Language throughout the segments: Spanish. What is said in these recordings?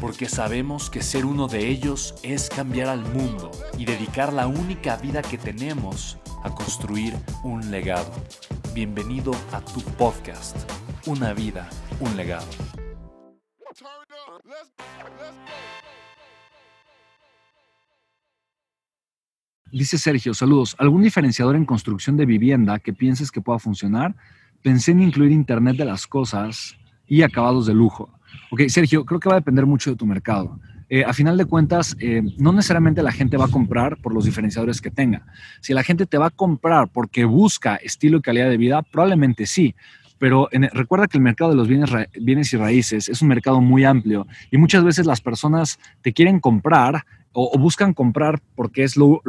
porque sabemos que ser uno de ellos es cambiar al mundo y dedicar la única vida que tenemos a construir un legado. Bienvenido a tu podcast, Una vida, un legado. Dice Sergio, saludos. ¿Algún diferenciador en construcción de vivienda que pienses que pueda funcionar? Pensé en incluir Internet de las Cosas y acabados de lujo. Ok, Sergio, creo que va a depender mucho de tu mercado. Eh, a final de cuentas, eh, no necesariamente la gente va a comprar por los diferenciadores que tenga. Si la gente te va a comprar porque busca estilo y calidad de vida, probablemente sí. Pero recuerda que el mercado de los bienes, bienes y raíces es un mercado muy amplio y muchas veces las personas te quieren comprar o, buscan comprar porque es lo,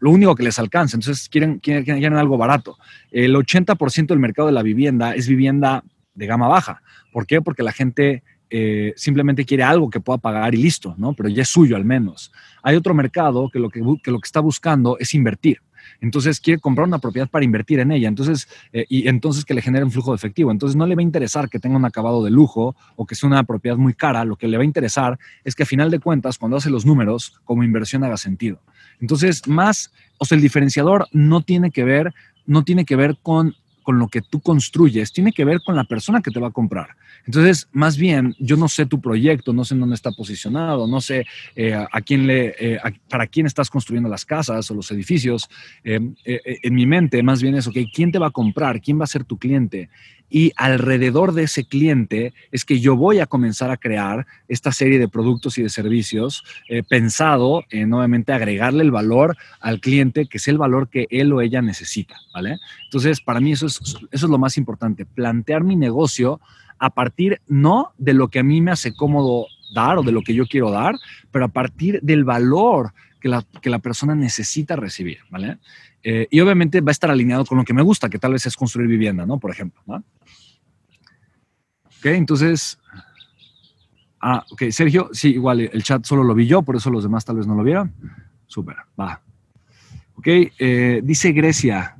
único que les alcanza. Entonces quieren, quieren, quieren algo barato. El 80% del mercado de la vivienda es vivienda de gama baja. ¿Por qué? Porque la gente eh, simplemente quiere algo que pueda pagar y listo, ¿no? Pero ya es suyo al menos. Hay otro mercado que lo que, está buscando es invertir. Entonces quiere comprar una propiedad para invertir en ella. Entonces, eh, y entonces que le genere un flujo de efectivo. Entonces no le va a interesar que tenga un acabado de lujo o que sea una propiedad muy cara. Lo que le va a interesar es que a final de cuentas, cuando hace los números, como inversión haga sentido. Entonces, más, o sea, el diferenciador no tiene que ver, no tiene que ver con con lo que tú construyes, tiene que ver con la persona que te va a comprar. Entonces, más bien, yo no sé tu proyecto, no sé dónde está posicionado, no sé eh, a quién le, eh, para quién estás construyendo las casas o los edificios. Eh, en mi mente, más bien es, ok, ¿quién te va a comprar? ¿Quién va a ser tu cliente? y alrededor de ese cliente es que yo voy a comenzar a crear esta serie de productos y de servicios pensado en nuevamente agregarle el valor al cliente, que es el valor que él o ella necesita, ¿vale? Entonces, para mí eso es, eso es lo más importante, plantear mi negocio a partir no de lo que a mí me hace cómodo dar o de lo que yo quiero dar, pero a partir del valor que la, que la persona necesita recibir, ¿vale? Eh, y obviamente va a estar alineado con lo que me gusta, que tal vez es construir vivienda, ¿no? Por ejemplo, ¿no? Ok, entonces... Ah, ok, Sergio, sí, igual el chat solo lo vi yo, por eso los demás tal vez no lo vieron. Súper, va. Ok, eh, dice Grecia,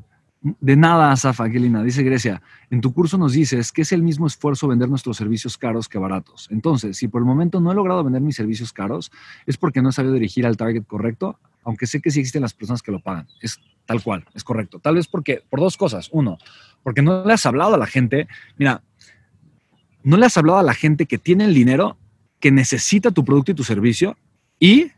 de nada, Zafa, qué linda. Dice Grecia, en tu curso nos dices que es el mismo esfuerzo vender nuestros servicios caros que baratos. Entonces, si por el momento no he logrado vender mis servicios caros, es porque no he sabido dirigir al target correcto, aunque sé que sí existen las personas que lo pagan. Es tal cual, es correcto. Tal vez porque, por dos cosas. Uno, porque no le has hablado a la gente. Mira, no le has hablado a la gente que tiene el dinero, que necesita tu producto y tu servicio y,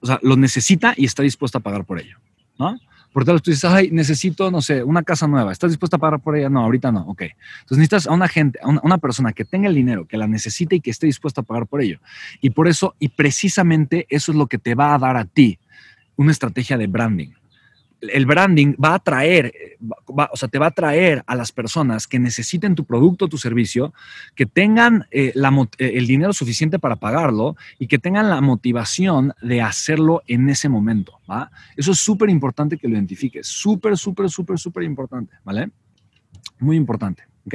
o sea, lo necesita y está dispuesta a pagar por ello, ¿no? Por tal tú dices, ay, necesito, no sé, una casa nueva. ¿Estás dispuesta a pagar por ella? No, ahorita no. Ok. Entonces necesitas a una gente, a una, persona que tenga el dinero, que la necesite y que esté dispuesta a pagar por ello. Y por eso, y precisamente eso es lo que te va a dar a ti una estrategia de branding el branding va a atraer, o sea, te va a atraer a las personas que necesiten tu producto o tu servicio, que tengan eh, eh, el dinero suficiente para pagarlo y que tengan la motivación de hacerlo en ese momento. ¿va? Eso es súper importante que lo identifiques. Súper, súper, súper, súper importante. ¿Vale? Muy importante. ¿Ok?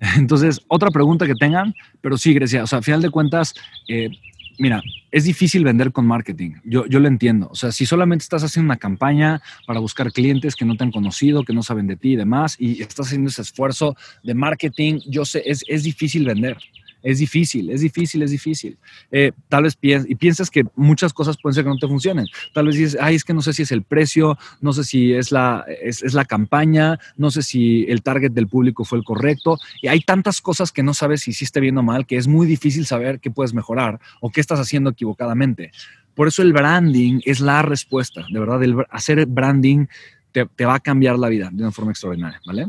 Entonces, otra pregunta que tengan, pero sí, Grecia, o sea, a final de cuentas, eh, mira, es difícil vender con marketing. Yo, yo lo entiendo. O sea, si solamente estás haciendo una campaña para buscar clientes que no te han conocido, que no saben de ti y demás, y estás haciendo ese esfuerzo de marketing, yo sé, es, es difícil vender. Es difícil, es difícil, es difícil. Eh, tal vez piensas, y piensas que muchas cosas pueden ser que no te funcionen. Tal vez dices, ay, es que no sé si es el precio, no sé si es la, es, la campaña, no sé si el target del público fue el correcto. Y hay tantas cosas que no sabes si hiciste bien o mal, que es muy difícil saber qué puedes mejorar o qué estás haciendo equivocadamente. Por eso el branding es la respuesta, de verdad, hacer branding te va a cambiar la vida de una forma extraordinaria, ¿vale?